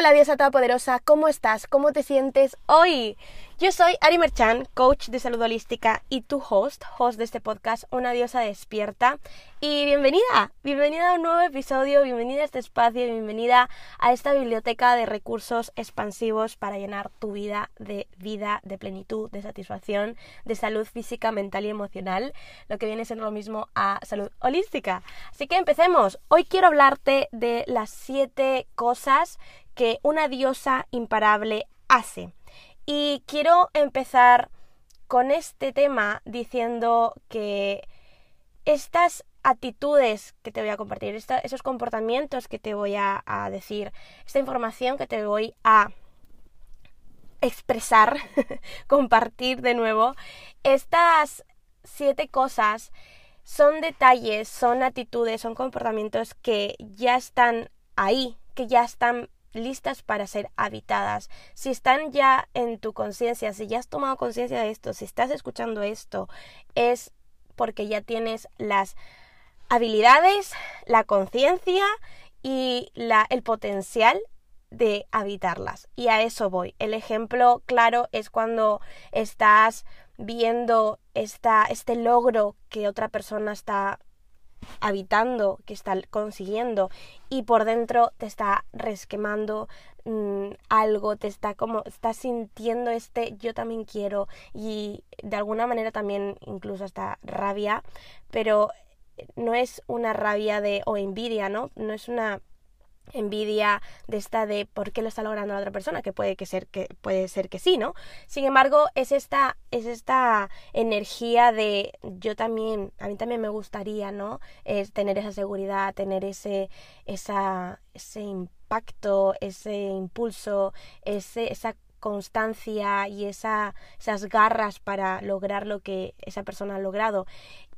Hola diosa todopoderosa, ¿cómo estás? ¿Cómo te sientes hoy? Yo soy Ari Merchan, coach de salud holística y tu host, host de este podcast, Una diosa despierta. Y bienvenida, bienvenida a un nuevo episodio, bienvenida a este espacio, bienvenida a esta biblioteca de recursos expansivos para llenar tu vida de vida, de plenitud, de satisfacción, de salud física, mental y emocional, lo que viene siendo lo mismo a salud holística. Así que empecemos. Hoy quiero hablarte de las siete cosas que una diosa imparable hace. Y quiero empezar con este tema diciendo que estas actitudes que te voy a compartir, esos comportamientos que te voy a, decir, esta información que te voy a expresar, compartir de nuevo, estas siete cosas son detalles, son actitudes, son comportamientos que ya están ahí, que ya están listas para ser habitadas, si están ya en tu conciencia, si ya has tomado conciencia de esto, si estás escuchando esto, es porque ya tienes las habilidades, la conciencia y la, el potencial de habitarlas. Y a eso voy. El ejemplo claro es cuando estás viendo esta, este logro que otra persona está habitando, que está consiguiendo y por dentro te está resquemando mm, algo, te está como, estás sintiendo este yo también quiero y de alguna manera también incluso hasta rabia, pero no es una rabia de o envidia, ¿no? No es una envidia de esta de por qué lo está logrando la otra persona, que puede que ser que puede ser que sí, ¿no? Sin embargo, es esta es esta energía de yo también, a mí también me gustaría, ¿no? Es tener esa seguridad, tener ese esa ese impacto, ese impulso, ese esa constancia y esa, esas garras para lograr lo que esa persona ha logrado.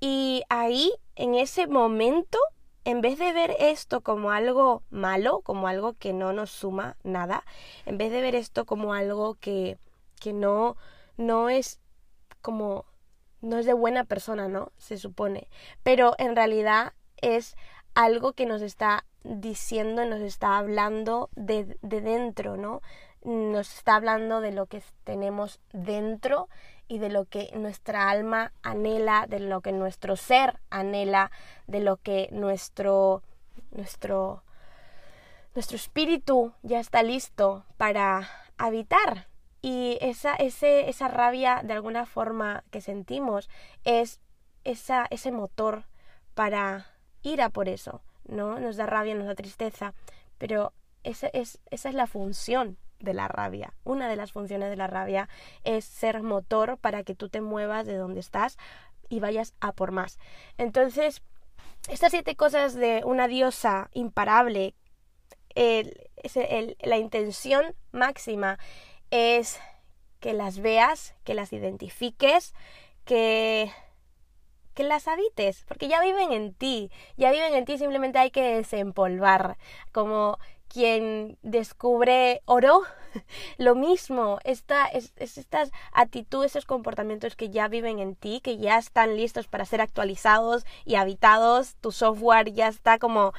Y ahí, en ese momento, en vez de ver esto como algo malo, como algo que no nos suma nada, en vez de ver esto como algo que, que no, no es como, no es de buena persona, ¿no? Se supone. Pero en realidad es algo que nos está diciendo, nos está hablando de, de dentro, ¿no? Nos está hablando de lo que tenemos dentro y de lo que nuestra alma anhela, de lo que nuestro ser anhela, de lo que nuestro nuestro nuestro espíritu ya está listo para habitar. Y esa, ese, esa rabia de alguna forma que sentimos es esa, ese motor para ir a por eso, ¿no? Nos da rabia, nos da tristeza, pero esa es, esa es la función de la rabia. Una de las funciones de la rabia es ser motor para que tú te muevas de donde estás y vayas a por más. Entonces, estas siete cosas de una diosa imparable, la intención máxima es que las veas, que las identifiques, que que las habites, porque ya viven en ti, ya viven en ti, simplemente hay que desempolvar, como quien descubre oro, lo mismo, esta, es, estas actitudes, esos comportamientos que ya viven en ti, que ya están listos para ser actualizados y habitados, tu software ya está como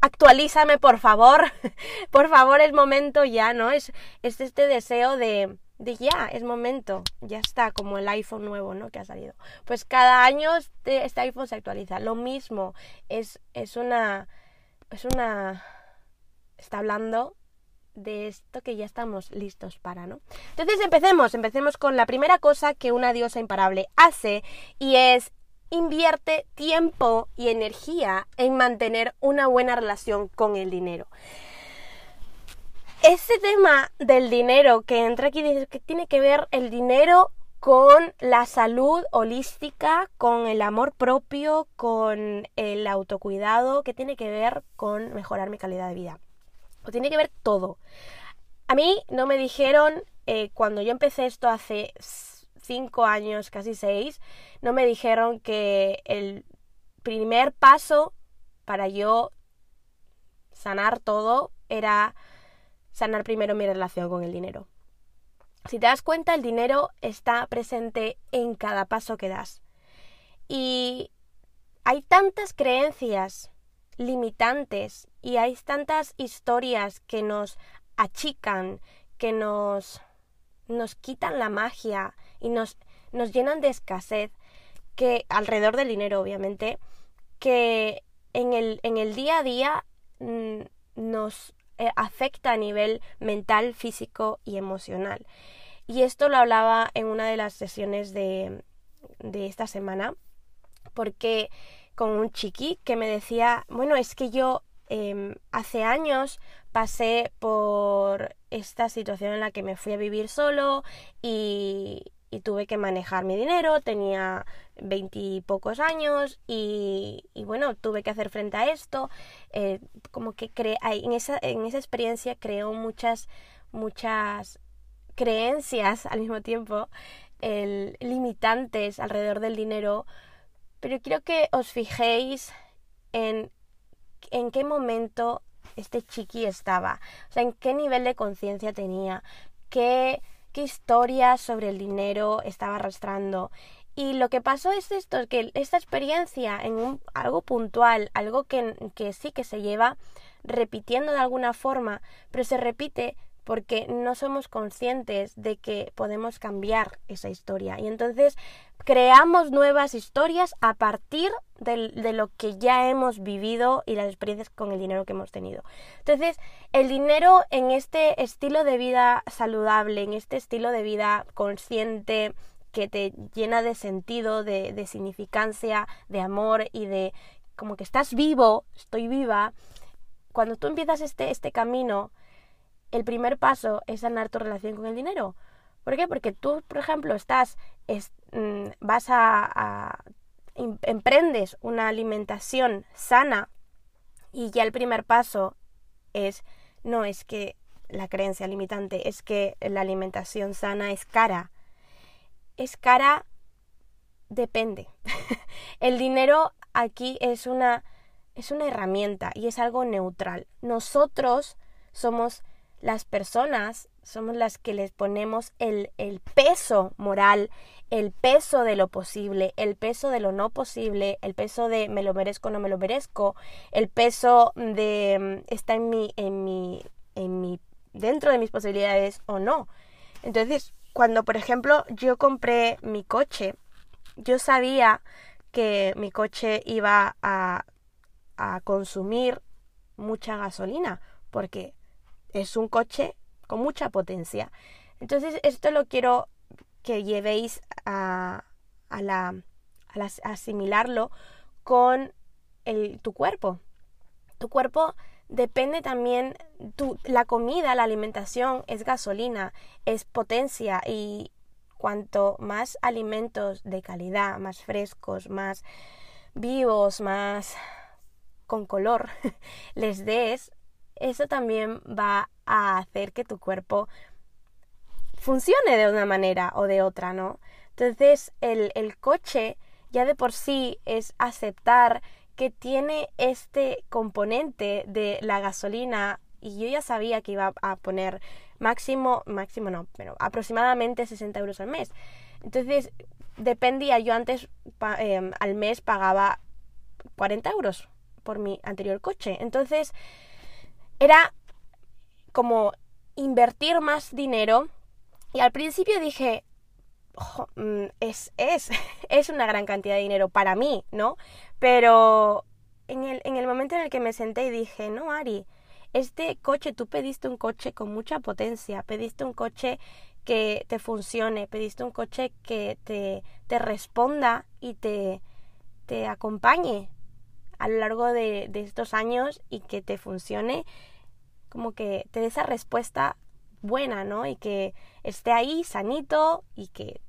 actualízame por favor, por favor es momento ya, ¿no? Es, es este deseo de, de ya, es momento, ya está, como el iPhone nuevo, ¿no? Que ha salido. Pues cada año este, este iPhone se actualiza, lo mismo, es, es una, es una está hablando de esto que ya estamos listos para, ¿no? Entonces empecemos, empecemos con la primera cosa que una diosa imparable hace y es invierte tiempo y energía en mantener una buena relación con el dinero. Ese tema del dinero que entra aquí dice que tiene que ver el dinero con la salud holística, con el amor propio, con el autocuidado, que tiene que ver con mejorar mi calidad de vida o tiene que ver todo. A mí no me dijeron, eh, cuando yo empecé esto hace cinco años, casi seis, no me dijeron que el primer paso para yo sanar todo era sanar primero mi relación con el dinero. Si te das cuenta, el dinero está presente en cada paso que das. Y hay tantas creencias limitantes y hay tantas historias que nos achican, que nos, nos quitan la magia y nos, nos llenan de escasez, que alrededor del dinero obviamente, que en el, en el día a día mm, nos eh, afecta a nivel mental, físico y emocional. Y esto lo hablaba en una de las sesiones de, de esta semana, porque con un chiqui que me decía, bueno, es que yo em, hace años pasé por esta situación en la que me fui a vivir solo y, tuve que manejar mi dinero, tenía veintipocos años y, bueno, tuve que hacer frente a esto. Eh, como que cre en, esa, en esa experiencia creo muchas, muchas creencias al mismo tiempo, limitantes alrededor del dinero, pero quiero que os fijéis en en qué momento este chiqui estaba, o sea, en qué nivel de conciencia tenía, qué qué historias sobre el dinero estaba arrastrando. Y lo que pasó es esto, que esta experiencia en un, algo puntual, algo que, que sí que se lleva repitiendo de alguna forma, pero se repite porque no somos conscientes de que podemos cambiar esa historia. Y entonces creamos nuevas historias a partir de, lo que ya hemos vivido y las experiencias con el dinero que hemos tenido. Entonces, el dinero en este estilo de vida saludable, en este estilo de vida consciente, que te llena de sentido, de, de significancia, de amor y de como que estás vivo, estoy viva, cuando tú empiezas este, este camino, el primer paso es sanar tu relación con el dinero. ¿Por qué? Porque tú, por ejemplo, estás, mm, vas a, em, emprendes una alimentación sana y ya el primer paso es, no es que la creencia limitante, es que la alimentación sana es cara. Es cara, depende. el dinero aquí es una, es una herramienta y es algo neutral. Nosotros somos las personas somos las que les ponemos el, el, peso moral, el peso de lo posible, el peso de lo no posible, el peso de me lo merezco o no me lo merezco, el peso de mm, está en mi, en mi, en mi, dentro de mis posibilidades o no. Entonces, cuando por ejemplo yo compré mi coche, yo sabía que mi coche iba a, a consumir mucha gasolina, porque es un coche con mucha potencia. Entonces esto lo quiero que llevéis a, a, la, a, asimilarlo con el, tu cuerpo. Tu cuerpo depende también, tu, la comida, la alimentación es gasolina, es potencia y cuanto más alimentos de calidad, más frescos, más vivos, más con color les des, eso también va a hacer que tu cuerpo funcione de una manera o de otra, ¿no? Entonces el, el coche ya de por sí es aceptar que tiene este componente de la gasolina y yo ya sabía que iba a poner máximo, máximo no, pero aproximadamente 60 euros al mes. Entonces dependía, yo antes eh, al mes pagaba 40 euros por mi anterior coche. Entonces era como invertir más dinero y al principio dije, mm, es, es, es una gran cantidad de dinero para mí, ¿no? Pero en el, en el momento en el que me senté y dije, no, Ari, este coche, tú pediste un coche con mucha potencia, pediste un coche que te funcione, pediste un coche que te, te responda y te, te acompañe a lo largo de, de estos años y que te funcione, como que te dé esa respuesta buena, ¿no? Y que esté ahí sanito y que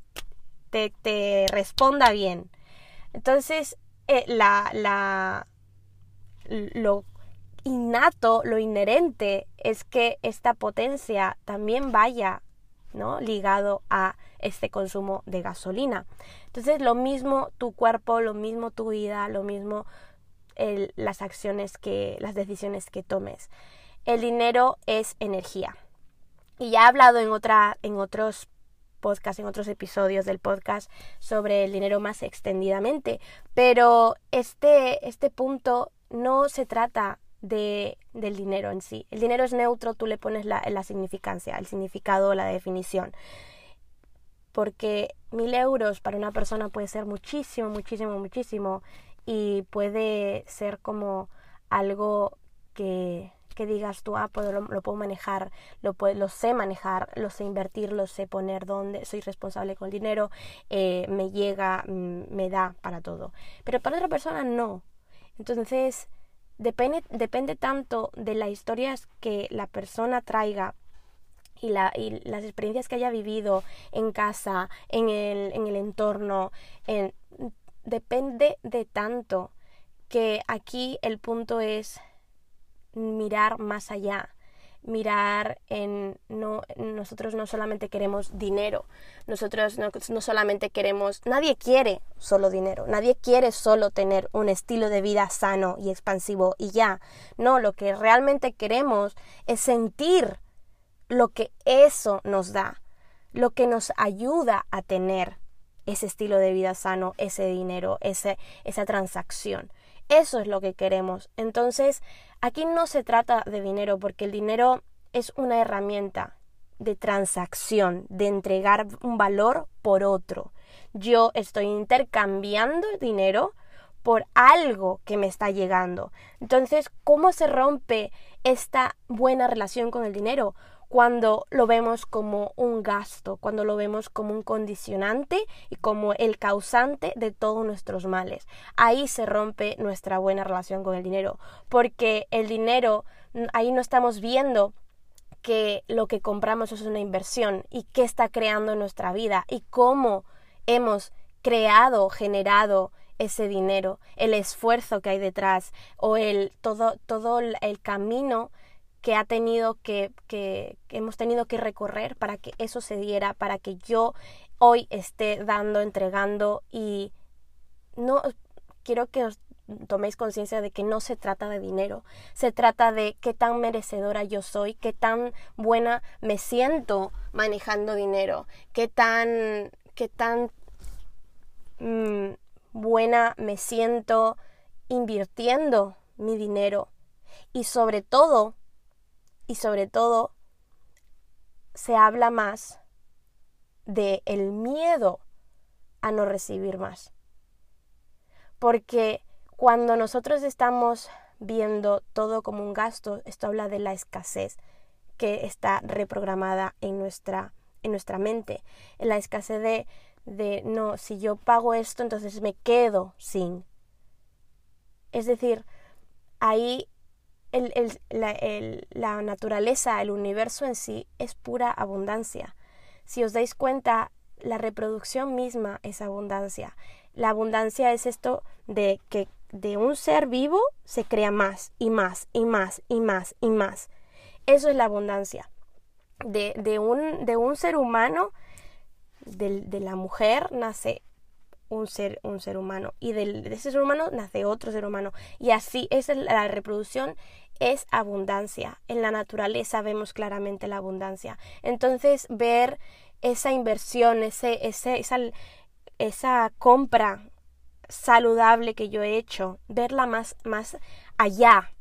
te, te responda bien. Entonces, eh, la, la, lo innato, lo inherente es que esta potencia también vaya ¿no? ligado a este consumo de gasolina. Entonces, lo mismo tu cuerpo, lo mismo tu vida, lo mismo las acciones que, las decisiones que tomes. El dinero es energía. Y ya he hablado en, otra, en otros podcasts, en otros episodios del podcast sobre el dinero más extendidamente, pero este, este punto no se trata de, del dinero en sí. El dinero es neutro, tú le pones la, la significancia, el significado, la definición. Porque mil euros para una persona puede ser muchísimo, muchísimo, muchísimo y puede ser como algo que, que digas tú, ah, pues lo, puedo manejar, lo, lo sé manejar, lo sé invertir, lo sé poner donde, soy responsable con el dinero, eh, me llega, mm, me da para todo. Pero para otra persona no. Entonces, depende, depende tanto de las historias que la persona traiga y, la, y, las experiencias que haya vivido en casa, en el, en el entorno, en, depende de tanto que aquí el punto es mirar más allá, mirar en no nosotros no solamente queremos dinero, nosotros no, no, solamente queremos, nadie quiere solo dinero, nadie quiere solo tener un estilo de vida sano y expansivo y ya. No, lo que realmente queremos es sentir lo que eso nos da, lo que nos ayuda a tener ese estilo de vida sano, ese dinero, ese, esa transacción. Eso es lo que queremos. Entonces, aquí no se trata de dinero porque el dinero es una herramienta de transacción, de entregar un valor por otro. Yo estoy intercambiando dinero por algo que me está llegando. Entonces, ¿cómo se rompe esta buena relación con el dinero? Cuando lo vemos como un gasto, cuando lo vemos como un condicionante y como el causante de todos nuestros males. Ahí se rompe nuestra buena relación con el dinero, porque el dinero, ahí no estamos viendo que lo que compramos es una inversión y qué está creando nuestra vida y cómo hemos creado, generado ese dinero, el esfuerzo que hay detrás o el todo, todo el camino que ha tenido que, que, hemos tenido que recorrer para que eso se diera, para que yo hoy esté dando, entregando y no quiero que os toméis conciencia de que no se trata de dinero, se trata de qué tan merecedora yo soy, qué tan buena me siento manejando dinero, qué tan, qué tan mm, buena me siento invirtiendo mi dinero y sobre todo y sobre todo se habla más de el miedo a no recibir más. Porque cuando nosotros estamos viendo todo como un gasto, esto habla de la escasez que está reprogramada en nuestra, en nuestra mente, en la escasez de, de no, si yo pago esto, entonces me quedo sin. Es decir, ahí la, naturaleza, el universo en sí es pura abundancia. Si os dais cuenta, la reproducción misma es abundancia. La abundancia es esto de que de un ser vivo se crea más y más y más y más y más. Eso es la abundancia. De, de, un, de un, ser humano, de, de, la mujer, nace un ser, un ser humano. Y de, ese ser humano nace otro ser humano. Y así, es la reproducción es abundancia. En la naturaleza vemos claramente la abundancia. Entonces, ver esa inversión, ese, ese, esa, esa compra saludable que yo he hecho, verla más, más allá.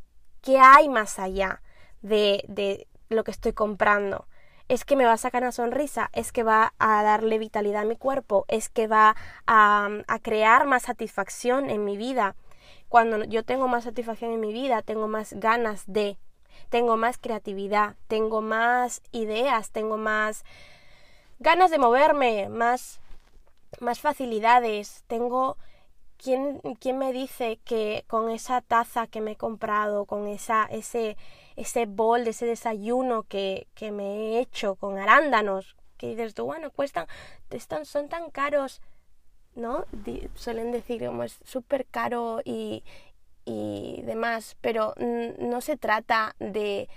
¿Qué hay más allá de, de lo que estoy comprando? Es que me va a sacar una sonrisa, es que va a darle vitalidad a mi cuerpo, es que va a, a crear más satisfacción en mi vida, cuando yo tengo más satisfacción en mi vida, tengo más ganas de, tengo más creatividad, tengo más ideas, tengo más ganas de moverme, más, más facilidades, tengo ¿Quién, ¿quién, me dice que con esa taza que me he comprado, con esa, ese, ese bol, ese desayuno que, que me he hecho con arándanos, que dices tú, bueno, cuestan, están, son tan caros, ¿no? suelen decir como es súper caro y, y demás, pero no se trata de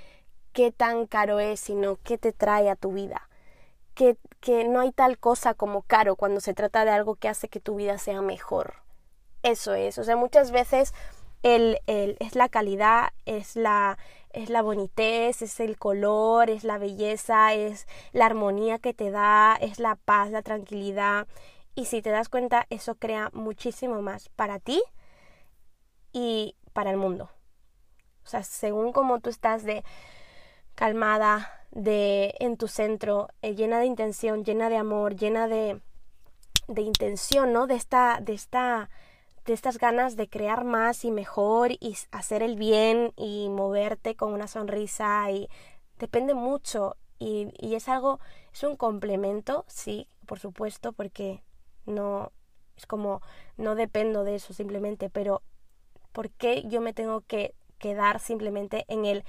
qué tan caro es, sino qué te trae a tu vida. Que, que no hay tal cosa como caro cuando se trata de algo que hace que tu vida sea mejor. Eso es, o sea, muchas veces el, el, es la calidad, es la, es la bonitez, es el color, es la belleza, es la armonía que te da, es la paz, la tranquilidad, y si te das cuenta, eso crea muchísimo más para ti y para el mundo. O sea, según como tú estás de calmada, de en tu centro, eh, llena de intención, llena de amor, llena de, de intención, ¿no? De esta, de esta, de estas ganas de crear más y mejor y hacer el bien y moverte con una sonrisa y depende mucho y, y es algo, es un complemento, sí, por supuesto, porque no, es como, no dependo de eso simplemente, pero ¿por qué yo me tengo que quedar simplemente en el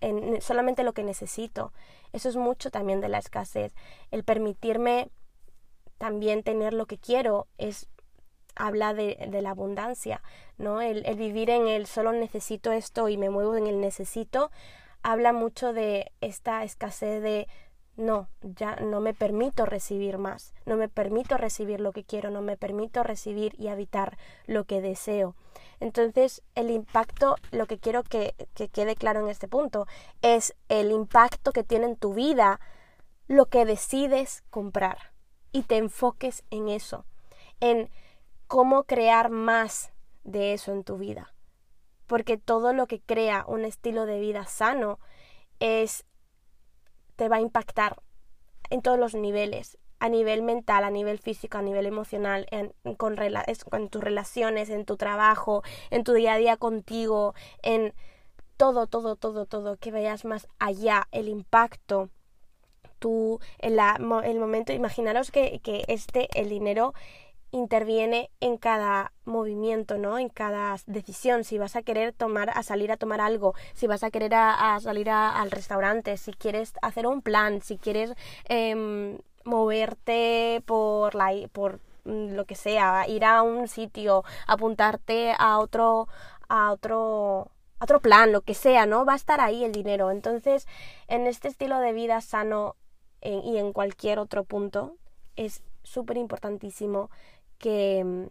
en solamente lo que necesito. Eso es mucho también de la escasez. El permitirme también tener lo que quiero es habla de, la abundancia, ¿no? El, el, vivir en el solo necesito esto y me muevo en el necesito habla mucho de esta escasez de no, ya no me permito recibir más, no me permito recibir lo que quiero, no me permito recibir y habitar lo que deseo. Entonces, el impacto, lo que quiero que, que quede claro en este punto, es el impacto que tiene en tu vida lo que decides comprar y te enfoques en eso, en cómo crear más de eso en tu vida. Porque todo lo que crea un estilo de vida sano es te va a impactar en todos los niveles, a nivel mental, a nivel físico, a nivel emocional, en, con, tus relaciones, en tu trabajo, en tu día a día contigo, en todo, todo, todo, todo, que veas más allá el impacto. Tú, en el momento, imaginaros que este, el dinero interviene en cada movimiento, ¿no? En cada decisión. Si vas a querer tomar, a salir a tomar algo, si vas a querer a, salir al restaurante, si quieres hacer un plan, si quieres em, moverte por la, por mm, lo que sea, ir a un sitio, apuntarte a otro, a otro, otro plan, lo que sea, ¿no? Va a estar ahí el dinero. Entonces, en este estilo de vida sano eh, y en cualquier otro punto, es súper importantísimo que,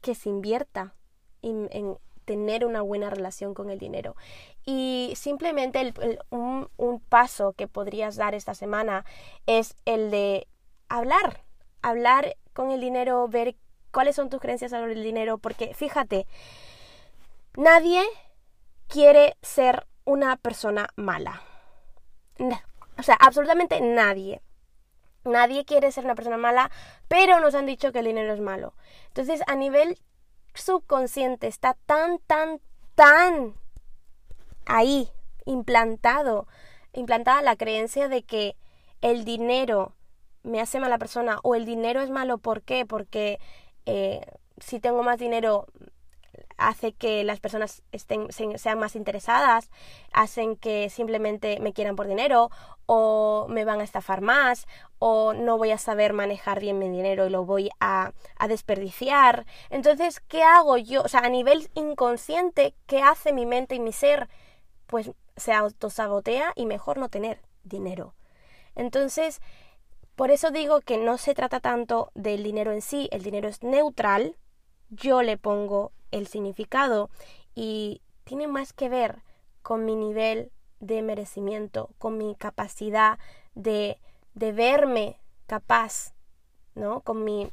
que se invierta en, tener una buena relación con el dinero. Y simplemente un, un, paso que podrías dar esta semana es el de hablar, hablar con el dinero, ver cuáles son tus creencias sobre el dinero, porque fíjate, nadie quiere ser una persona mala. O sea, absolutamente nadie. Nadie quiere ser una persona mala, pero nos han dicho que el dinero es malo. Entonces, a nivel subconsciente está tan, tan, tan ahí, implantado, implantada la creencia de que el dinero me hace mala persona o el dinero es malo. ¿Por qué? Porque eh, si tengo más dinero hace que las personas estén, sean más interesadas, hacen que simplemente me quieran por dinero o me van a estafar más o no voy a saber manejar bien mi dinero y lo voy a, a desperdiciar. Entonces, ¿qué hago yo? O sea, a nivel inconsciente, ¿qué hace mi mente y mi ser? Pues se autosabotea y mejor no tener dinero. Entonces, por eso digo que no se trata tanto del dinero en sí, el dinero es neutral, yo le pongo el significado y tiene más que ver con mi nivel de merecimiento, con mi capacidad de, de verme capaz, ¿no? Con mi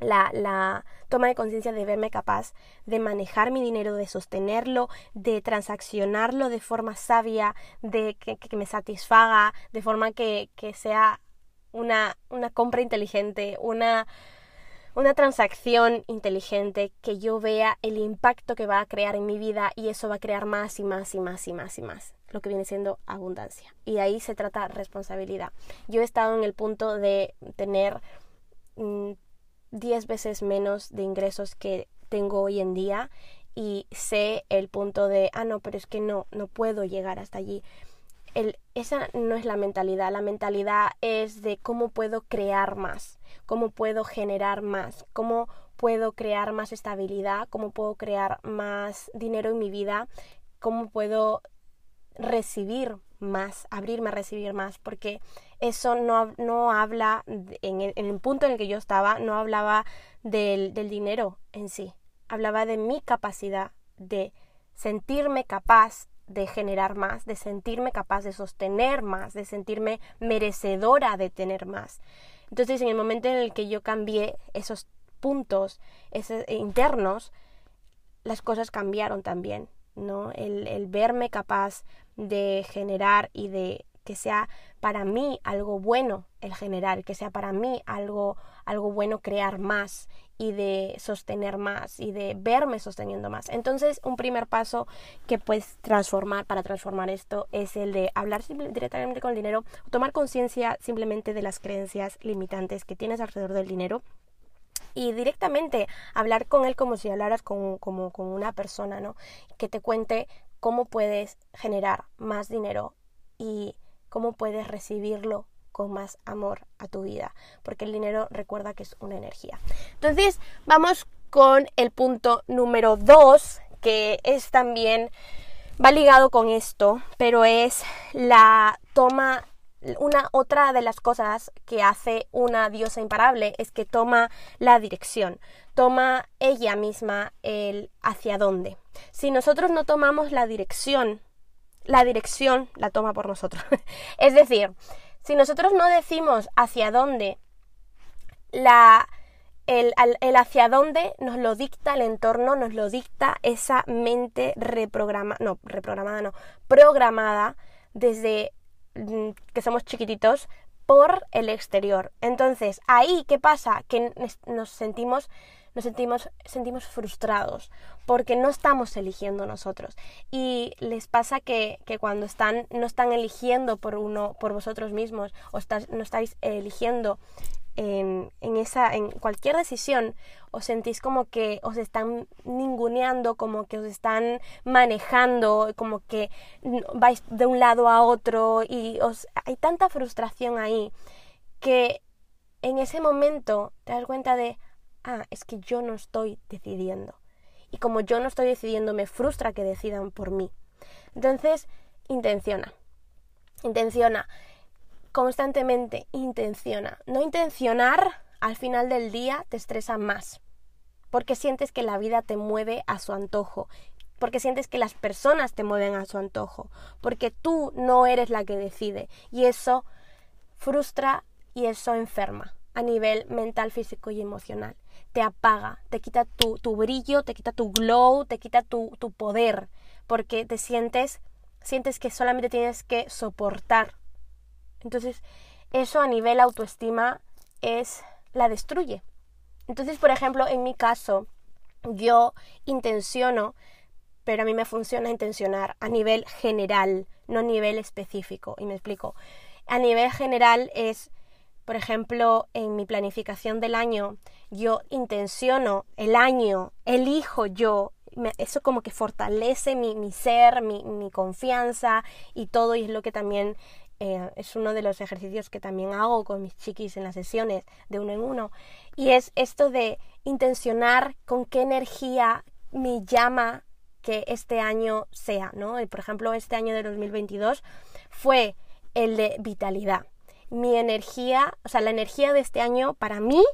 la, la, toma de conciencia de verme capaz de manejar mi dinero, de sostenerlo, de transaccionarlo de forma sabia, de que, que me satisfaga, de forma que, que sea una, una compra inteligente, una, una transacción inteligente que yo vea el impacto que va a crear en mi vida y eso va a crear más y más y más y más y más, lo que viene siendo abundancia. Y ahí se trata responsabilidad. Yo he estado en el punto de tener 10 mm, veces menos de ingresos que tengo hoy en día y sé el punto de, ah, no, pero es que no, no puedo llegar hasta allí. El, esa no es la mentalidad, la mentalidad es de cómo puedo crear más cómo puedo generar más, cómo puedo crear más estabilidad, cómo puedo crear más dinero en mi vida, cómo puedo recibir más, abrirme a recibir más, porque eso no, no habla, en el, punto en el que yo estaba, no hablaba del, del dinero en sí, hablaba de mi capacidad de sentirme capaz de generar más, de sentirme capaz de sostener más, de sentirme merecedora de tener más. Entonces, en el momento en el que yo cambié esos puntos esos internos, las cosas cambiaron también. ¿no? El, el verme capaz de generar y de que sea para mí algo bueno el generar, que sea para mí algo, algo bueno crear más y de sostener más y de verme sosteniendo más. Entonces, un primer paso que puedes transformar para transformar esto es el de hablar directamente con el dinero, tomar conciencia simplemente de las creencias limitantes que tienes alrededor del dinero y directamente hablar con él como si hablaras con, como, con una persona, ¿no? Que te cuente cómo puedes generar más dinero y cómo puedes recibirlo con más amor a tu vida, porque el dinero recuerda que es una energía. Entonces, vamos con el punto número dos, que es también, va ligado con esto, pero es la toma una otra de las cosas que hace una diosa imparable es que toma la dirección, toma ella misma el hacia dónde. Si nosotros no tomamos la dirección, la dirección la toma por nosotros. es decir, si nosotros no decimos hacia dónde, la, el, el, hacia dónde nos lo dicta el entorno, nos lo dicta esa mente reprogramada, no, reprogramada no, programada desde mm, que somos chiquititos por el exterior. Entonces, ahí, ¿qué pasa? Que nos sentimos nos sentimos, sentimos frustrados porque no estamos eligiendo nosotros. Y les pasa que, que cuando están, no están eligiendo por uno, por vosotros mismos, o no estáis eligiendo en, en, esa, en cualquier decisión, os sentís como que os están ninguneando, como que os están manejando, como que vais de un lado a otro y os, hay tanta frustración ahí que en ese momento te das cuenta de, ah, es que yo no estoy decidiendo. Y como yo no estoy decidiendo, me frustra que decidan por mí. Entonces, intenciona. Intenciona. Constantemente intenciona. No intencionar al final del día te estresa más. Porque sientes que la vida te mueve a su antojo. Porque sientes que las personas te mueven a su antojo. Porque tú no eres la que decide. Y eso frustra y eso enferma a nivel mental, físico y emocional te apaga, te quita tu, tu brillo, te quita tu glow, te quita tu, tu poder, porque te sientes, sientes que solamente tienes que soportar. Entonces, eso a nivel autoestima es, la destruye. Entonces, por ejemplo, en mi caso, yo intenciono, pero a mí me funciona intencionar a nivel general, no a nivel específico. Y me explico. A nivel general es por ejemplo, en mi planificación del año, yo intenciono el año, elijo yo, eso como que fortalece mi, ser, mi, confianza y todo, y es lo que también eh, es uno de los ejercicios que también hago con mis chiquis en las sesiones de uno en uno, y es esto de intencionar con qué energía me llama que este año sea, ¿no? Por ejemplo, este año de 2022 fue el de vitalidad mi energía, o sea, la energía de este año para mí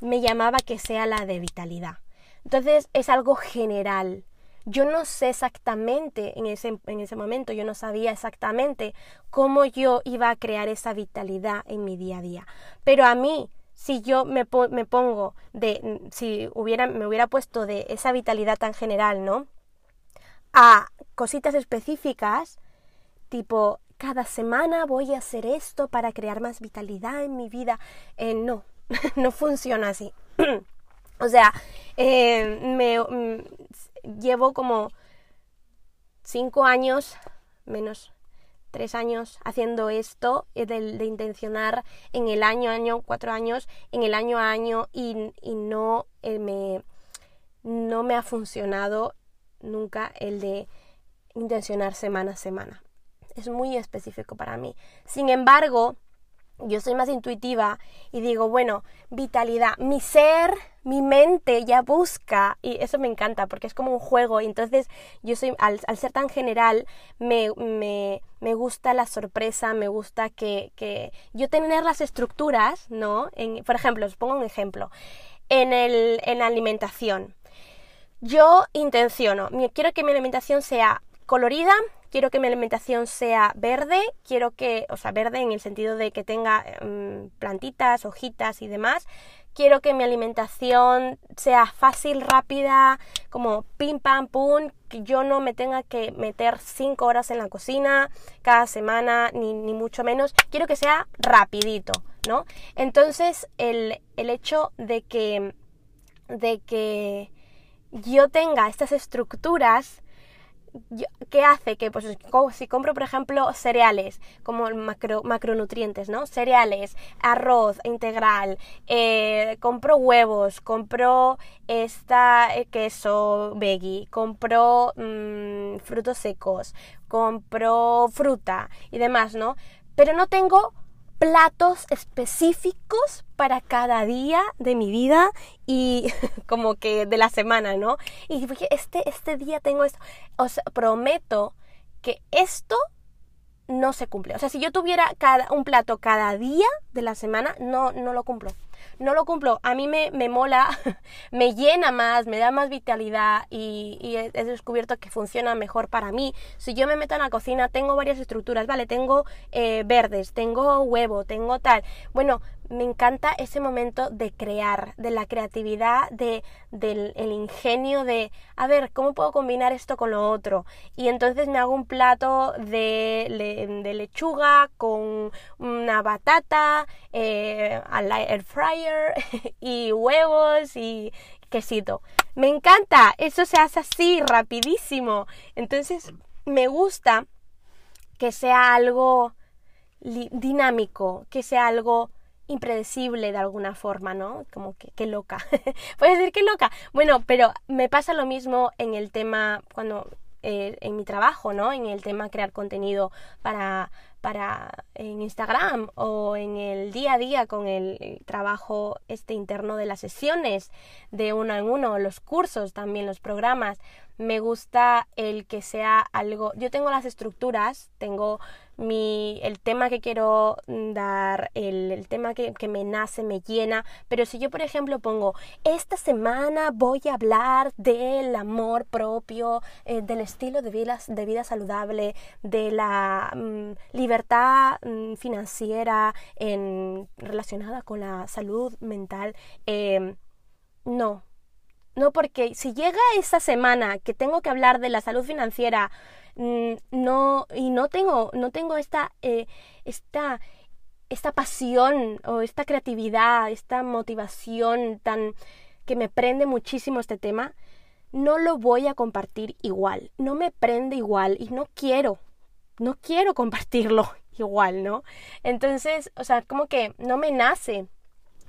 me llamaba que sea la de vitalidad. Entonces es algo general. Yo no sé exactamente en ese, en ese momento, yo no sabía exactamente cómo yo iba a crear esa vitalidad en mi día a día. Pero a mí, si yo me, me pongo de, si hubiera, me hubiera puesto de esa vitalidad tan general, ¿no? A cositas específicas, tipo cada semana voy a hacer esto para crear más vitalidad en mi vida. Eh, no, no funciona así. o sea, eh, me mm, llevo como cinco años, menos tres años haciendo esto, eh, de, intencionar en el año, año, cuatro años, en el año a año y, y no, me, no me ha funcionado nunca el de intencionar semana a semana es muy específico para mí. Sin embargo, yo soy más intuitiva y digo, bueno, vitalidad, mi ser, mi mente ya busca, y eso me encanta porque es como un juego, y entonces yo soy, al, ser tan general, me, me, me, gusta la sorpresa, me gusta que, que yo tener las estructuras, ¿no? Por ejemplo, os pongo un ejemplo, en, el, en la alimentación. Yo intenciono, quiero que mi alimentación sea colorida, quiero que mi alimentación sea verde, quiero que, o sea, verde en el sentido de que tenga mm, plantitas, hojitas y demás, quiero que mi alimentación sea fácil, rápida, como pim pam pum, que yo no me tenga que meter cinco horas en la cocina cada semana, ni, ni mucho menos. Quiero que sea rapidito, ¿no? Entonces, el, el hecho de que, de que yo tenga estas estructuras ¿qué hace? Que pues si compro, por ejemplo, cereales, como macro, macronutrientes, ¿no? Cereales, arroz integral, eh, compro huevos, compro esta eh, queso veggie, compro mm, frutos secos, compro fruta y demás, ¿no? Pero no tengo platos específicos para cada día de mi vida y como que de la semana, ¿no? Y este, este día tengo esto. Os prometo que esto no se cumple. O sea, si yo tuviera cada, un plato cada día de la semana, no, no lo cumplo no lo cumplo. A mí me, me mola, me llena más, me da más vitalidad y, he, descubierto que funciona mejor para mí. Si yo me meto en la cocina, tengo varias estructuras, ¿vale? Tengo eh, verdes, tengo huevo, tengo tal. Bueno, me encanta ese momento de crear, de la creatividad, de, del ingenio de, a ver, ¿cómo puedo combinar esto con lo otro? Y entonces me hago un plato de, de lechuga con una batata, eh, al air fryer y huevos y quesito. Me encanta, eso se hace así, rapidísimo. Entonces, me gusta que sea algo dinámico, que sea algo impredecible de alguna forma, ¿no? Como que, qué loca. Puedes decir que loca. Bueno, pero me pasa lo mismo en el tema cuando eh, en mi trabajo, ¿no? En el tema crear contenido para, para en Instagram o en el día a día con el trabajo este interno de las sesiones de uno en uno, los cursos también, los programas. Me gusta el que sea algo. Yo tengo las estructuras, tengo mi, el tema que quiero dar, el, tema que, me nace, me llena, pero si yo, por ejemplo, pongo, esta semana voy a hablar del amor propio, eh, del estilo de vida, de vida saludable, de la mm, libertad mm, financiera en, relacionada con la salud mental, em, no, no, porque si llega esa semana que tengo que hablar de la salud financiera, Mm, no, y no tengo, no tengo esta, eh, esta, esta pasión o esta creatividad, esta motivación tan que me prende muchísimo este tema, no lo voy a compartir igual, no me prende igual y no quiero, no quiero compartirlo igual, ¿no? Entonces, o sea, como que no me nace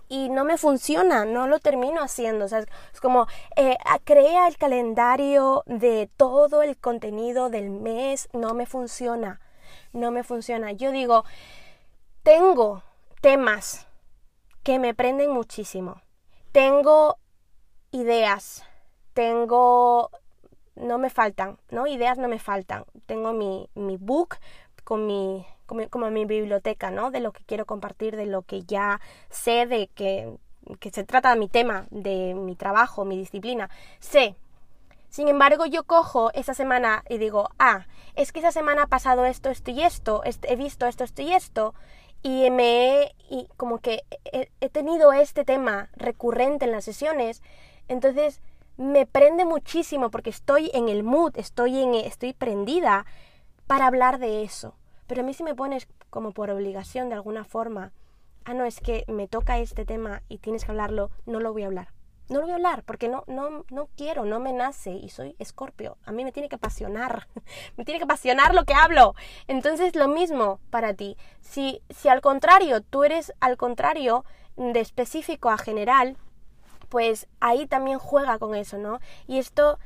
y no me funciona, no lo termino haciendo. O sea, es como eh, crea el calendario de todo el contenido del mes, no me funciona, no me funciona. Yo digo, tengo temas que me prenden muchísimo, tengo ideas, tengo, no me faltan, ¿no? Ideas no me faltan. Tengo mi, mi book con mi como, mi biblioteca, ¿no? De lo que quiero compartir, de lo que ya sé, de que, que se trata de mi tema, de mi trabajo, mi disciplina. Sé. Sin embargo, yo cojo esa semana y digo, ah, es que esa semana ha pasado esto, esto y esto, he visto esto, esto y esto, y me he, y como que he, he tenido este tema recurrente en las sesiones, entonces me prende muchísimo porque estoy en el mood, estoy en estoy prendida para hablar de eso. Pero a mí si me pones como por obligación de alguna forma, ah, no, es que me toca este tema y tienes que hablarlo, no lo voy a hablar. No lo voy a hablar porque no, no, no quiero, no me nace y soy escorpio. A mí me tiene que apasionar, me tiene que apasionar lo que hablo. Entonces lo mismo para ti. Si, si al contrario, tú eres al contrario de específico a general, pues ahí también juega con eso, ¿no? Y esto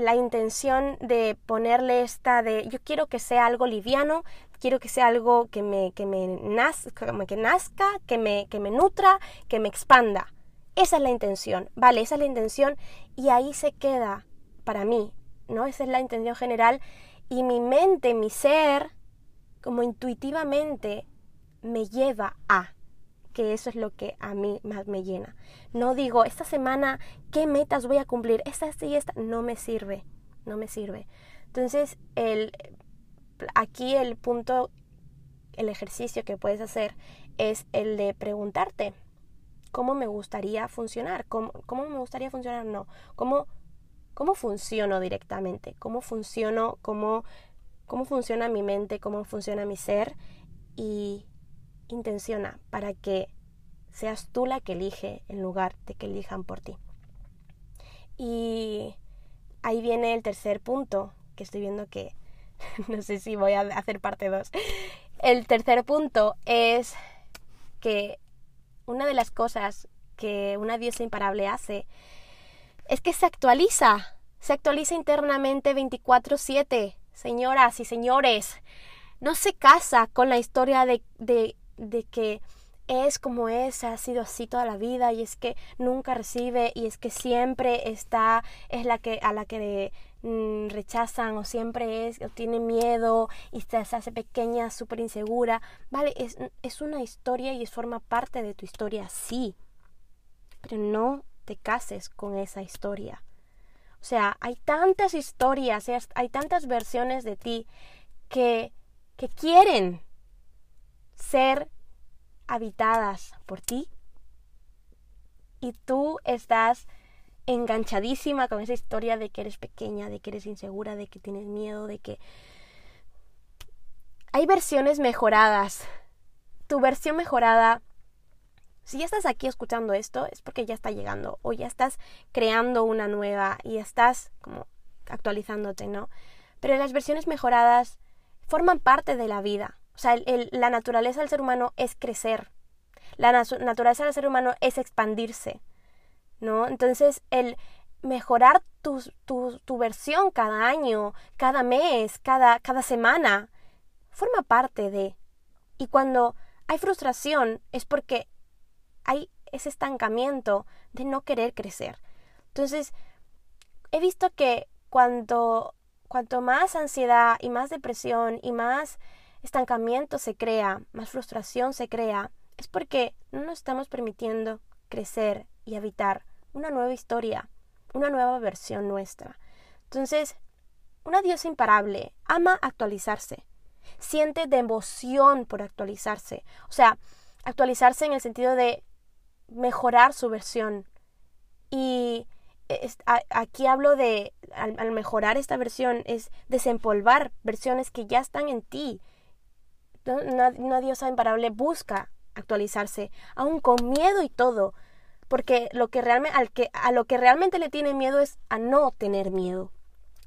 la intención de ponerle esta de yo quiero que sea algo liviano, quiero que sea algo que me, que me, nazca, que nazca, que me, que me nutra, que me expanda. Esa es la intención, ¿vale? Esa es la intención y ahí se queda para mí, ¿no? Esa es la intención general y mi mente, mi ser, como intuitivamente me lleva a que eso es lo que a mí más me llena. No digo, esta semana, ¿qué metas voy a cumplir? Esta, esta y esta. No me sirve, no me sirve. Entonces, el, aquí el punto, el ejercicio que puedes hacer es el de preguntarte, cómo me gustaría funcionar, cómo, cómo me gustaría funcionar, no, cómo, cómo funciono directamente, cómo funciono, cómo, cómo funciona mi mente, cómo funciona mi ser y intenciona para que seas tú la que elige en lugar de que elijan por ti. Y ahí viene el tercer punto, que estoy viendo que no sé si voy a hacer parte 2. El tercer punto es que una de las cosas que una diosa imparable hace es que se actualiza, se actualiza internamente 24/7. Señoras y señores, no se casa con la historia de, de, de que es como es, ha sido así toda la vida y es que nunca recibe y es que siempre está, es la que a la que mm, rechazan o siempre es, o tiene miedo y se, hace pequeña, súper insegura. Vale, es, es una historia y forma parte de tu historia, sí, pero no te cases con esa historia. O sea, hay tantas historias, hay tantas versiones de ti que, que quieren ser habitadas por ti y tú estás enganchadísima con esa historia de que eres pequeña, de que eres insegura, de que tienes miedo, de que... Hay versiones mejoradas. Tu versión mejorada, si ya estás aquí escuchando esto, es porque ya está llegando o ya estás creando una nueva y estás como actualizándote, ¿no? Pero las versiones mejoradas forman parte de la vida. O sea, la naturaleza del ser humano es crecer. La naturaleza del ser humano es expandirse. ¿No? Entonces, el mejorar tu, tu, versión cada año, cada mes, cada, cada semana, forma parte de. Y cuando hay frustración es porque hay ese estancamiento de no querer crecer. Entonces, he visto que cuando, cuanto más ansiedad y más depresión y más estancamiento se crea, más frustración se crea, es porque no nos estamos permitiendo crecer y habitar una nueva historia, una nueva versión nuestra. Entonces, una diosa imparable ama actualizarse, siente devoción por actualizarse, o sea, actualizarse en el sentido de mejorar su versión. Y aquí hablo de, al mejorar esta versión, es desempolvar versiones que ya están en ti, una, diosa imparable busca actualizarse, aún con miedo y todo, porque lo que realmente, al que, a lo que realmente le tiene miedo es a no tener miedo.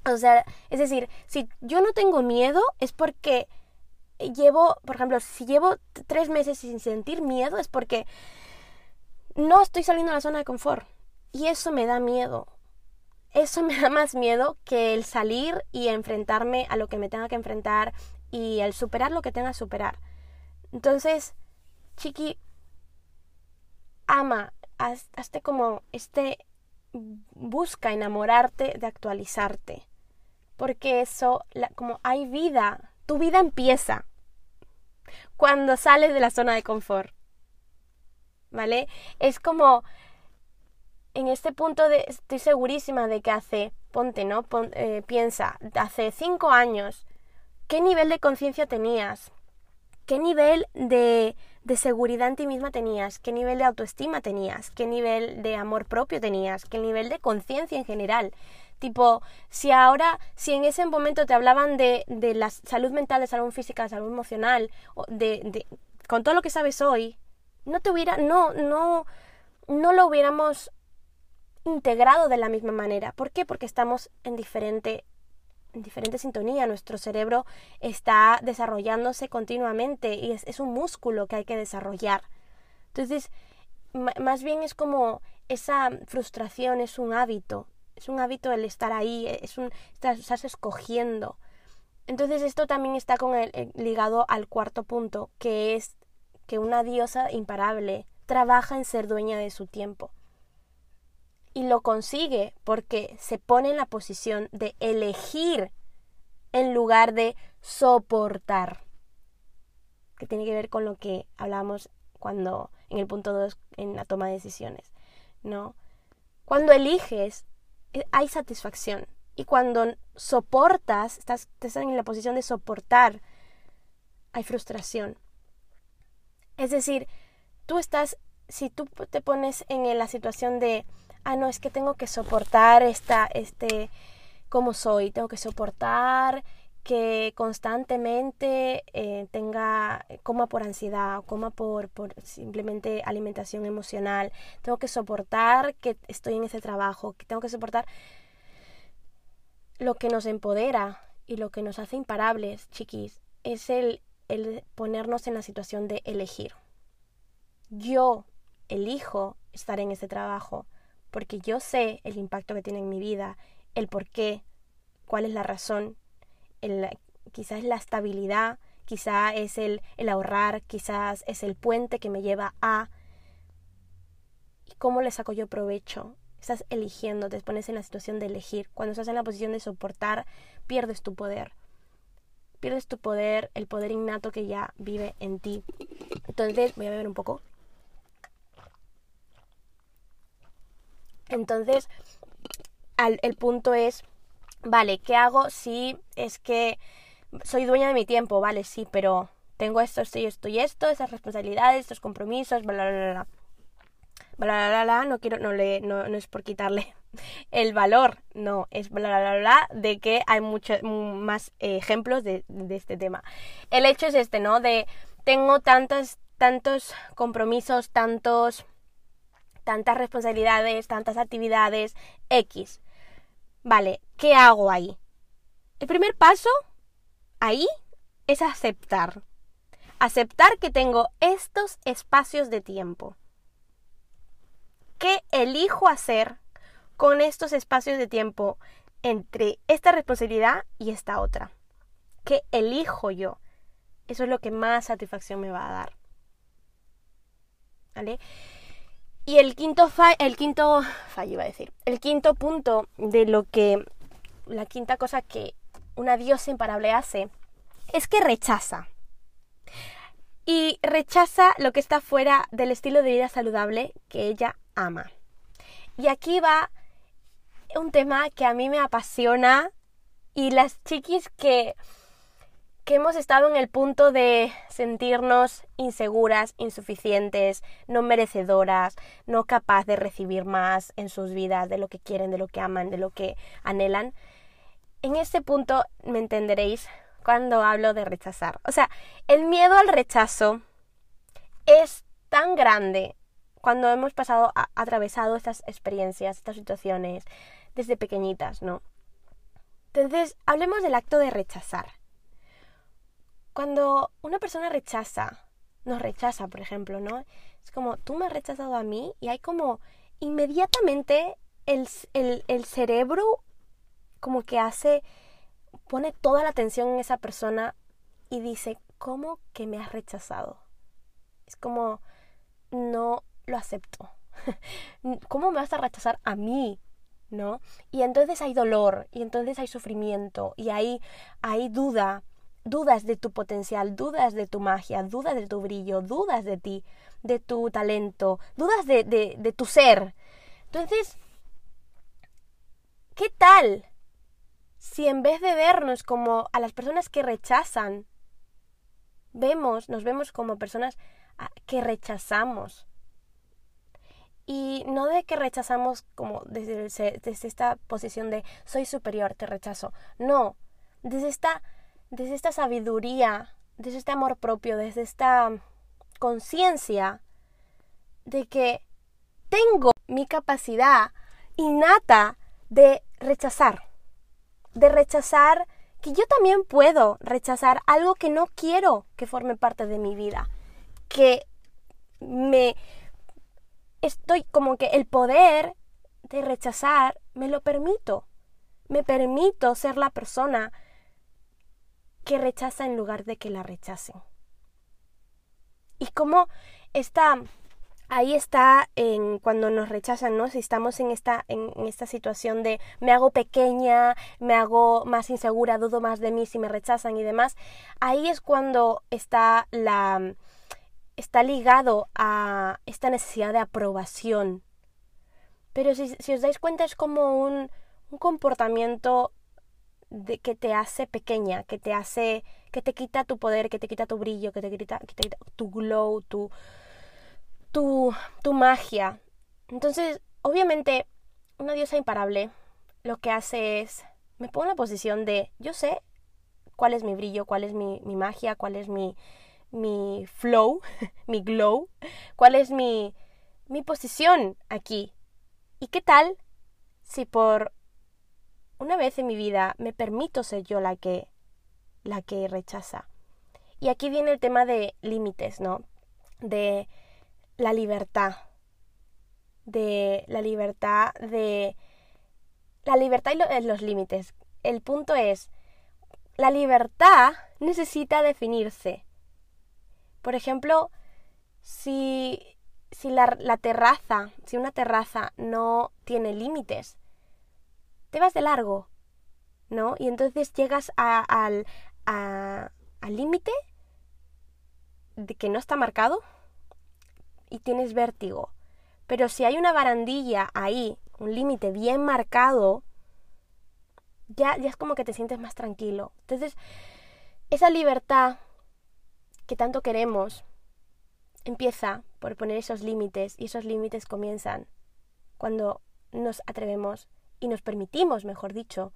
O sea, es decir, si yo no tengo miedo es porque llevo, por ejemplo, si llevo tres meses sin sentir miedo es porque no estoy saliendo de la zona de confort. Y eso me da miedo. Eso me da más miedo que el salir y enfrentarme a lo que me tenga que enfrentar y el superar lo que tenga que superar. Entonces, Chiqui, ama, hazte como este, busca enamorarte de actualizarte. Porque eso, como hay vida, tu vida empieza cuando sales de la zona de confort. ¿Vale? Es como, en este punto de, estoy segurísima de que hace, ponte, ¿no? Eh, piensa, hace cinco años ¿Qué nivel de conciencia tenías? ¿Qué nivel de, de seguridad en ti misma tenías? ¿Qué nivel de autoestima tenías? ¿Qué nivel de amor propio tenías? ¿Qué nivel de conciencia en general? Tipo, si ahora, si en ese momento te hablaban de, de la salud mental, de salud física, de salud emocional, de, de, con todo lo que sabes hoy, no te hubiera, no, no, no lo hubiéramos integrado de la misma manera. ¿Por qué? Porque estamos en diferente en diferente sintonía. Nuestro cerebro está desarrollándose continuamente y es, un músculo que hay que desarrollar. Entonces, más bien es como esa frustración es un hábito, es un hábito el estar ahí, es un estás, escogiendo. Entonces esto también está con el, ligado al cuarto punto, que es que una diosa imparable trabaja en ser dueña de su tiempo y lo consigue porque se pone en la posición de elegir en lugar de soportar. Que tiene que ver con lo que hablamos cuando en el punto 2 en la toma de decisiones, ¿no? Cuando eliges eh, hay satisfacción y cuando soportas, estás, estás en la posición de soportar, hay frustración. Es decir, tú estás si tú te pones en la situación de, ah, no, es que tengo que soportar esta, este, como soy, tengo que soportar que constantemente eh, tenga, coma por ansiedad, coma por, por simplemente alimentación emocional, tengo que soportar que estoy en ese trabajo, que tengo que soportar lo que nos empodera y lo que nos hace imparables, chiquis, es el, el ponernos en la situación de elegir. Yo elijo estar en ese trabajo porque yo sé el impacto que tiene en mi vida, el por qué, cuál es la razón, quizás es la estabilidad, quizás es el, el ahorrar, quizás es el puente que me lleva a... ¿Y cómo le saco yo provecho? Estás eligiendo, te pones en la situación de elegir. Cuando estás en la posición de soportar, pierdes tu poder. Pierdes tu poder, el poder innato que ya vive en ti. Entonces, voy a beber un poco. Entonces, el punto es, vale, ¿qué hago si es que soy dueña de mi tiempo? Vale, sí, pero tengo esto, esto y esto y esto, esas responsabilidades, estos compromisos, bla, bla, bla, bla. Bla, bla, bla, no quiero, no, le, no, no es por quitarle el valor, no, es bla, bla, bla, bla, de que hay muchos más ejemplos de, de este tema. El hecho es este, ¿no? De tengo tantos, tantos compromisos, tantos tantas responsabilidades, tantas actividades, X. Vale, ¿qué hago ahí? El primer paso ahí es aceptar. Aceptar que tengo estos espacios de tiempo. ¿Qué elijo hacer con estos espacios de tiempo entre esta responsabilidad y esta otra? ¿Qué elijo yo? Eso es lo que más satisfacción me va a dar. ¿Vale? Y el quinto, el quinto fallo iba a decir, el quinto punto de lo que, la quinta cosa que una diosa imparable hace, es que rechaza. Y rechaza lo que está fuera del estilo de vida saludable que ella ama. Y aquí va un tema que a mí me apasiona y las chiquis que que hemos estado en el punto de sentirnos inseguras, insuficientes, no merecedoras, no capaz de recibir más en sus vidas de lo que quieren, de lo que aman, de lo que anhelan. En este punto me entenderéis cuando hablo de rechazar. O sea, el miedo al rechazo es tan grande cuando hemos pasado, atravesado estas experiencias, estas situaciones desde pequeñitas, ¿no? Entonces, hablemos del acto de rechazar. Cuando una persona rechaza, nos rechaza, por ejemplo, ¿no? Es como, tú me has rechazado a mí y hay como inmediatamente el, el cerebro como que hace, pone toda la atención en esa persona y dice, ¿cómo que me has rechazado? Es como, no lo acepto. ¿Cómo me vas a rechazar a mí? ¿No? Y entonces hay dolor, y entonces hay sufrimiento, y hay, hay duda, dudas de tu potencial, dudas de tu magia, dudas de tu brillo, dudas de ti, de tu talento, dudas de, de, tu ser. Entonces, ¿qué tal si en vez de vernos como a las personas que rechazan, vemos, nos vemos como personas que rechazamos? Y no de que rechazamos como desde, desde esta posición de soy superior, te rechazo. No, desde esta desde esta sabiduría, desde este amor propio, desde esta conciencia de que tengo mi capacidad innata de rechazar, de rechazar que yo también puedo rechazar algo que no quiero que forme parte de mi vida, que me estoy como que el poder de rechazar me lo permito, me permito ser la persona que rechaza en lugar de que la rechacen. Y cómo está, ahí está en cuando nos rechazan, ¿no? Si estamos en esta, en, esta situación de me hago pequeña, me hago más insegura, dudo más de mí si me rechazan y demás, ahí es cuando está la está ligado a esta necesidad de aprobación. Pero si, si os dais cuenta es como un, un comportamiento de, que te hace pequeña, que te hace, que te quita tu poder, que te quita tu brillo, que te quita, tu glow, tu, tu, tu magia. Entonces, obviamente, una diosa imparable lo que hace es, me pongo en la posición de, yo sé cuál es mi brillo, cuál es mi, mi magia, cuál es mi, mi flow, mi glow, cuál es mi, mi posición aquí. ¿Y qué tal si por una vez en mi vida me permito ser yo la que la que rechaza? Y aquí viene el tema de límites, ¿no? De la libertad. De la libertad de la libertad y los límites. El punto es la libertad necesita definirse. Por ejemplo, si si la terraza, si una terraza no tiene límites, te vas de largo, ¿no? Y entonces llegas al límite de que no está marcado y tienes vértigo. Pero si hay una barandilla ahí, un límite bien marcado, ya, ya es como que te sientes más tranquilo. Entonces, esa libertad que tanto queremos, empieza por poner esos límites y esos límites comienzan cuando nos atrevemos y nos permitimos, mejor dicho,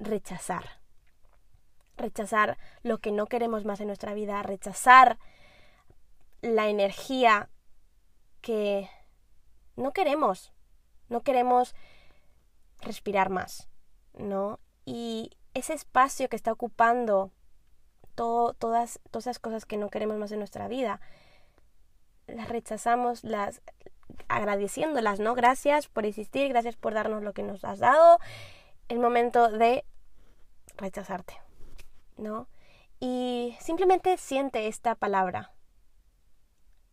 rechazar. Rechazar lo que no queremos más en nuestra vida, rechazar la energía que no queremos. No queremos respirar más, ¿no? Y ese espacio que está ocupando todas, todas esas cosas que no queremos más en nuestra vida, las rechazamos, las agradeciéndolas, ¿no? Gracias por existir, gracias por darnos lo que nos has dado. El momento de rechazarte, ¿no? Y simplemente siente esta palabra.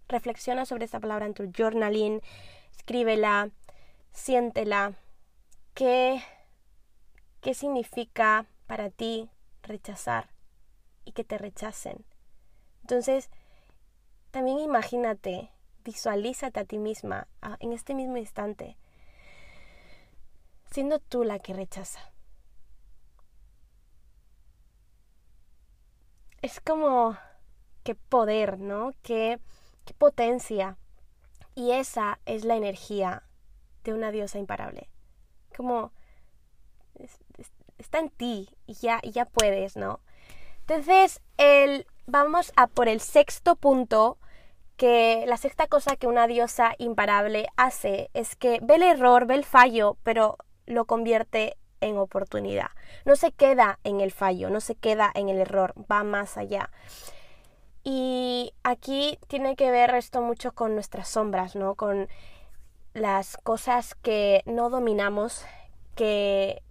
Reflexiona sobre esta palabra en tu journaling, escríbela, siéntela. ¿Qué, qué significa para ti rechazar y que te rechacen? Entonces, también imagínate, visualízate a ti misma en este mismo instante, siendo tú la que rechaza. Es como qué poder, ¿no? Qué, qué potencia. Y esa es la energía de una diosa imparable. Como está en ti y ya, ya puedes, ¿no? Entonces, el, vamos a por el sexto punto que la sexta cosa que una diosa imparable hace es que ve el error, ve el fallo, pero lo convierte en oportunidad. No se queda en el fallo, no se queda en el error, va más allá. Y aquí tiene que ver esto mucho con nuestras sombras, ¿no? Con las cosas que no dominamos, que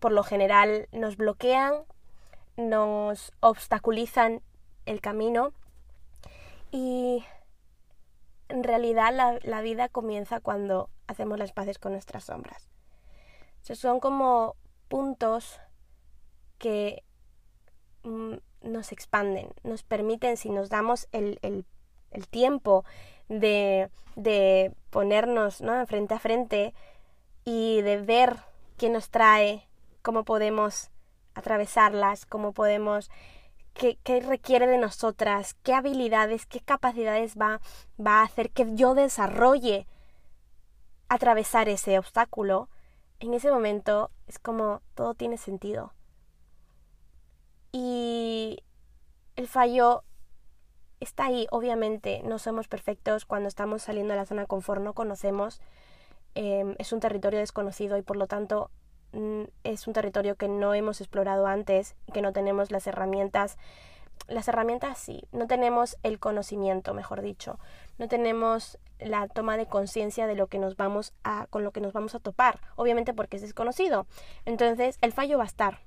por lo general nos bloquean, nos obstaculizan el camino y en realidad la, vida comienza cuando hacemos las paces con nuestras sombras. son como puntos que mm, nos expanden, nos permiten, si nos damos el, tiempo de, de ponernos ¿no? frente a frente y de ver qué nos trae, cómo podemos atravesarlas, cómo podemos qué, requiere de nosotras, qué habilidades, qué capacidades va, va a hacer que yo desarrolle atravesar ese obstáculo, en ese momento es como todo tiene sentido. Y el fallo está ahí, obviamente, no somos perfectos cuando estamos saliendo de la zona confort, no conocemos, em, es un territorio desconocido y por lo tanto es un territorio que no hemos explorado antes que no tenemos las herramientas las herramientas sí, no tenemos el conocimiento, mejor dicho, no tenemos la toma de conciencia de lo que nos vamos a con lo que nos vamos a topar, obviamente porque es desconocido. Entonces, el fallo va a estar.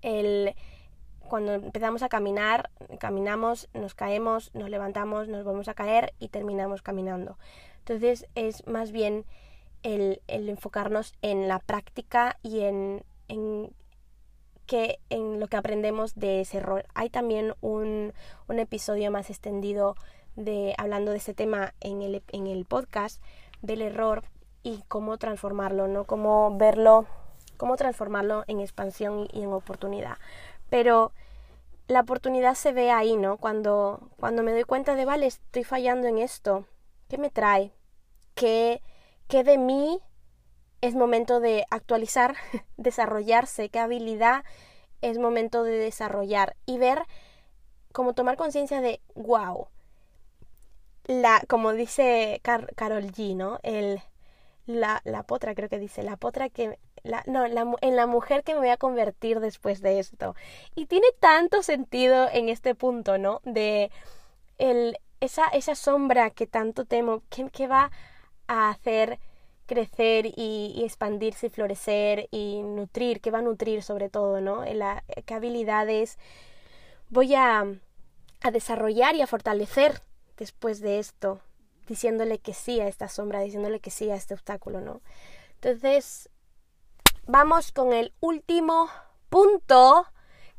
El cuando empezamos a caminar, caminamos, nos caemos, nos levantamos, nos vamos a caer y terminamos caminando. Entonces, es más bien el, enfocarnos en la práctica y en, que, en lo que aprendemos de ese error. Hay también un, episodio más extendido de hablando de ese tema en el, en el podcast del error y cómo transformarlo, ¿no? Cómo verlo, cómo transformarlo en expansión y en oportunidad. Pero la oportunidad se ve ahí, ¿no? Cuando, cuando me doy cuenta de, vale, estoy fallando en esto, ¿qué me trae? ¿Qué, qué de mí es momento de actualizar, desarrollarse? ¿Qué habilidad es momento de desarrollar? Y ver, como tomar conciencia de, wow, la, como dice Carol G, ¿no? El, la, la potra, creo que dice, la potra que la, no, la, en la mujer que me voy a convertir después de esto. Y tiene tanto sentido en este punto, ¿no? De el, esa, esa sombra que tanto temo, que, que va a hacer crecer y, expandirse y florecer y nutrir, que va a nutrir sobre todo, ¿no? La, qué habilidades voy a, a desarrollar y a fortalecer después de esto, diciéndole que sí a esta sombra, diciéndole que sí a este obstáculo, ¿no? Entonces, vamos con el último punto,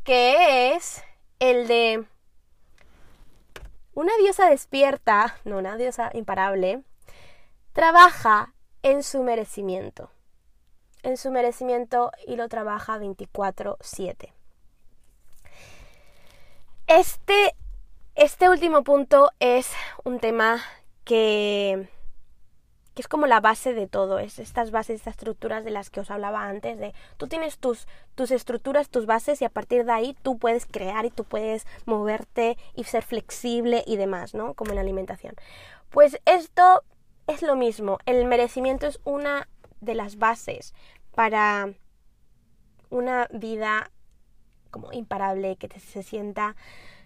que es el de una diosa despierta, no, una diosa imparable, trabaja en su merecimiento. En su merecimiento y lo trabaja 24/7. Este, este último punto es un tema que que es como la base de todo, es estas bases, estas estructuras de las que os hablaba antes, de tú tienes tus, tus estructuras, tus bases y a partir de ahí tú puedes crear y tú puedes moverte y ser flexible y demás, ¿no? Como en alimentación. Pues esto es lo mismo, el merecimiento es una de las bases para una vida como imparable, que se sienta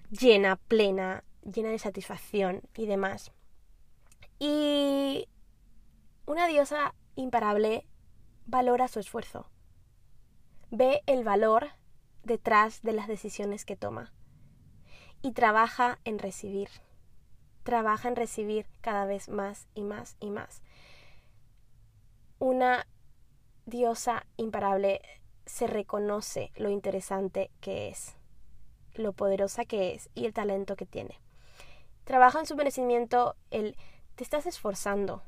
llena, plena, llena de satisfacción y demás. Y una diosa imparable valora su esfuerzo. Ve el valor detrás de las decisiones que toma. Y trabaja en recibir. Trabaja en recibir cada vez más y más y más. Una diosa imparable se reconoce lo interesante que es, lo poderosa que es y el talento que tiene. Trabaja en su merecimiento el te estás esforzando,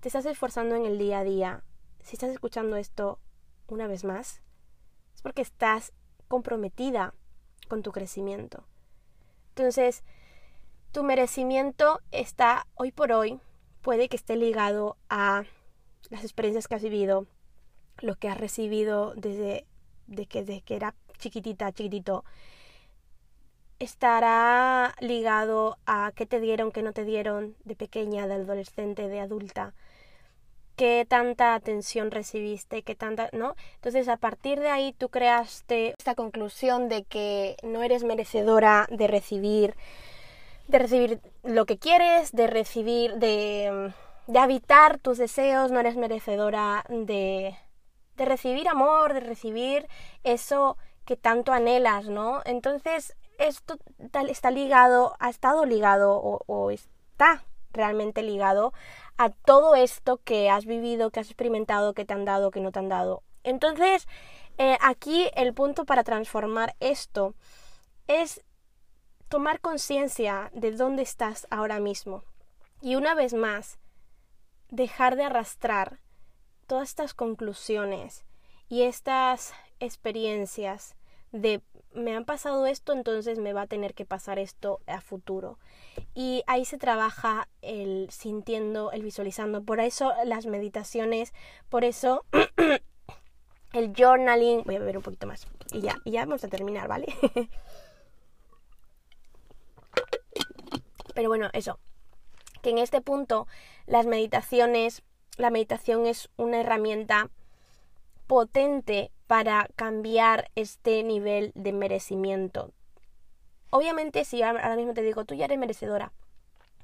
te estás esforzando en el día a día, si estás escuchando esto una vez más, es porque estás comprometida con tu crecimiento. Entonces, tu merecimiento está hoy por hoy, puede que esté ligado a las experiencias que has vivido, lo que has recibido desde, que, desde que era chiquitita, chiquitito, estará ligado a qué te dieron, qué no te dieron de pequeña, de adolescente, de adulta, qué tanta atención recibiste, qué tanta, ¿no? Entonces, a partir de ahí tú creaste esta conclusión de que no eres merecedora de recibir de recibir lo que quieres, de recibir de de habitar tus deseos, no eres merecedora de de recibir amor, de recibir eso que tanto anhelas, ¿no? Entonces, esto está ligado, ha estado ligado o, está realmente ligado a todo esto que has vivido, que has experimentado, que te han dado, que no te han dado. Entonces, eh, aquí el punto para transformar esto es tomar conciencia de dónde estás ahora mismo. Y una vez más, dejar de arrastrar todas estas conclusiones y estas experiencias de me han pasado esto, entonces me va a tener que pasar esto a futuro. Y ahí se trabaja el sintiendo, el visualizando. Por eso las meditaciones, por eso el journaling. Voy a beber un poquito más. Y ya, y ya vamos a terminar, ¿vale? Pero bueno, eso. Que en este punto las meditaciones, la meditación es una herramienta potente para cambiar este nivel de merecimiento. Obviamente si ahora mismo te digo, tú ya eres merecedora,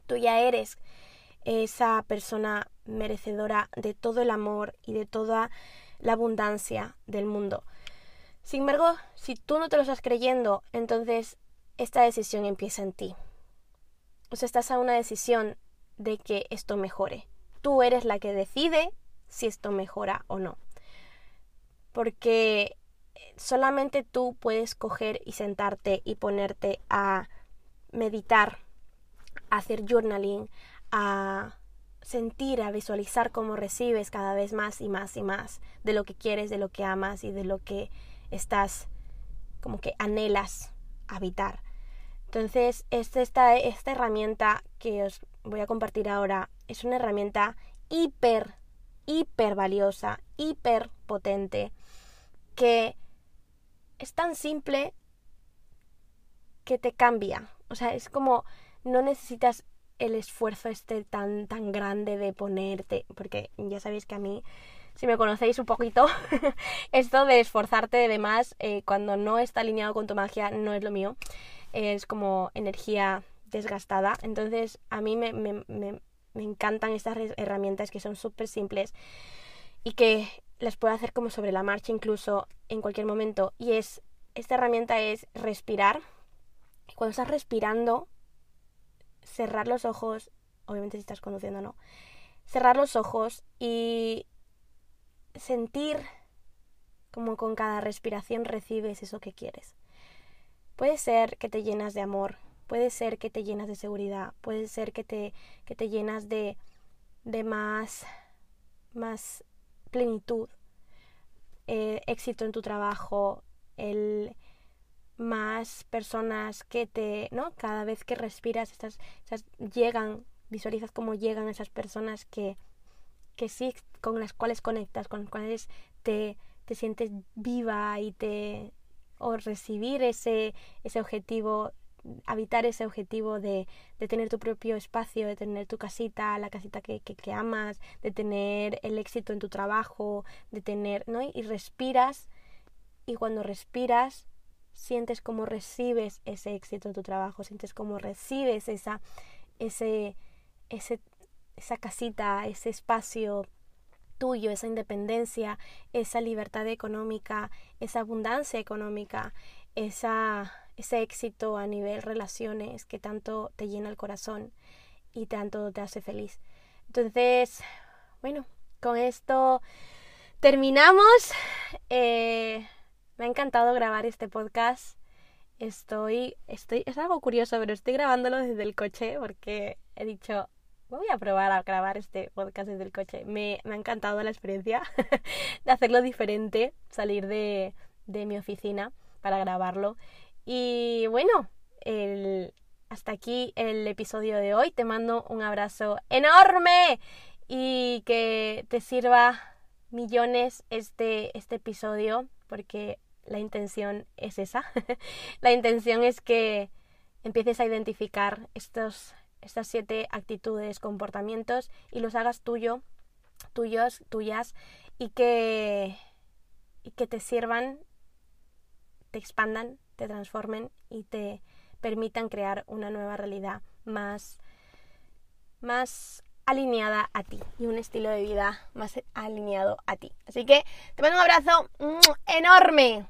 tú ya eres esa persona merecedora de todo el amor y de toda la abundancia del mundo. Sin embargo, si tú no te lo estás creyendo, entonces esta decisión empieza en ti. O sea, estás a una decisión de que esto mejore. Tú eres la que decide si esto mejora o no porque solamente tú puedes coger y sentarte y ponerte a meditar, a hacer journaling, a sentir, a visualizar cómo recibes cada vez más y más y más de lo que quieres, de lo que amas y de lo que estás como que anhelas habitar. Entonces, esta, esta herramienta que os voy a compartir ahora es una herramienta hiper, hiper valiosa, hiper potente, que es tan simple que te cambia. O sea, es como no necesitas el esfuerzo este tan, tan grande de ponerte, porque ya sabéis que a mí, si me conocéis un poquito, esto de esforzarte de demás eh, cuando no está alineado con tu magia no es lo mío es como energía desgastada. Entonces a mí me, me, me, encantan estas herramientas que son súper simples y que las puedo hacer como sobre la marcha incluso en cualquier momento. Y es, esta herramienta es respirar. Cuando estás respirando, cerrar los ojos, obviamente si estás conduciendo no, cerrar los ojos y sentir como con cada respiración recibes eso que quieres. Puede ser que te llenas de amor, puede ser que te llenas de seguridad, puede ser que te, que te llenas de, de más, más plenitud, eh, éxito en tu trabajo, el más personas que te, ¿no? Cada vez que respiras, estas, llegan, visualizas cómo llegan esas personas que, que sí, con las cuales conectas, con las cuales te, te sientes viva y te, o recibir ese, ese objetivo, habitar ese objetivo de, de, tener tu propio espacio, de tener tu casita, la casita que, que, amas, de tener el éxito en tu trabajo, de tener, ¿no? Y respiras y cuando respiras sientes como recibes ese éxito en tu trabajo, sientes como recibes esa, ese, ese, esa casita, ese espacio tuyo, esa independencia, esa libertad económica, esa abundancia económica, esa, ese éxito a nivel relaciones que tanto te llena el corazón y tanto te hace feliz. Entonces, bueno, con esto terminamos. Eh, me ha encantado grabar este podcast. Estoy, estoy, es algo curioso, pero estoy grabándolo desde el coche porque he dicho, voy a probar a grabar este podcast desde el coche. Me, ha encantado la experiencia de hacerlo diferente, salir de, mi oficina para grabarlo. Y bueno, hasta aquí el episodio de hoy. Te mando un abrazo enorme y que te sirva millones este, este episodio porque la intención es esa. la intención es que empieces a identificar estos estas siete actitudes, comportamientos y los hagas tuyo, tuyos, tuyas y que, y que te sirvan, te expandan, te transformen y te permitan crear una nueva realidad más, más alineada a ti y un estilo de vida más alineado a ti. Así que te mando un abrazo enorme.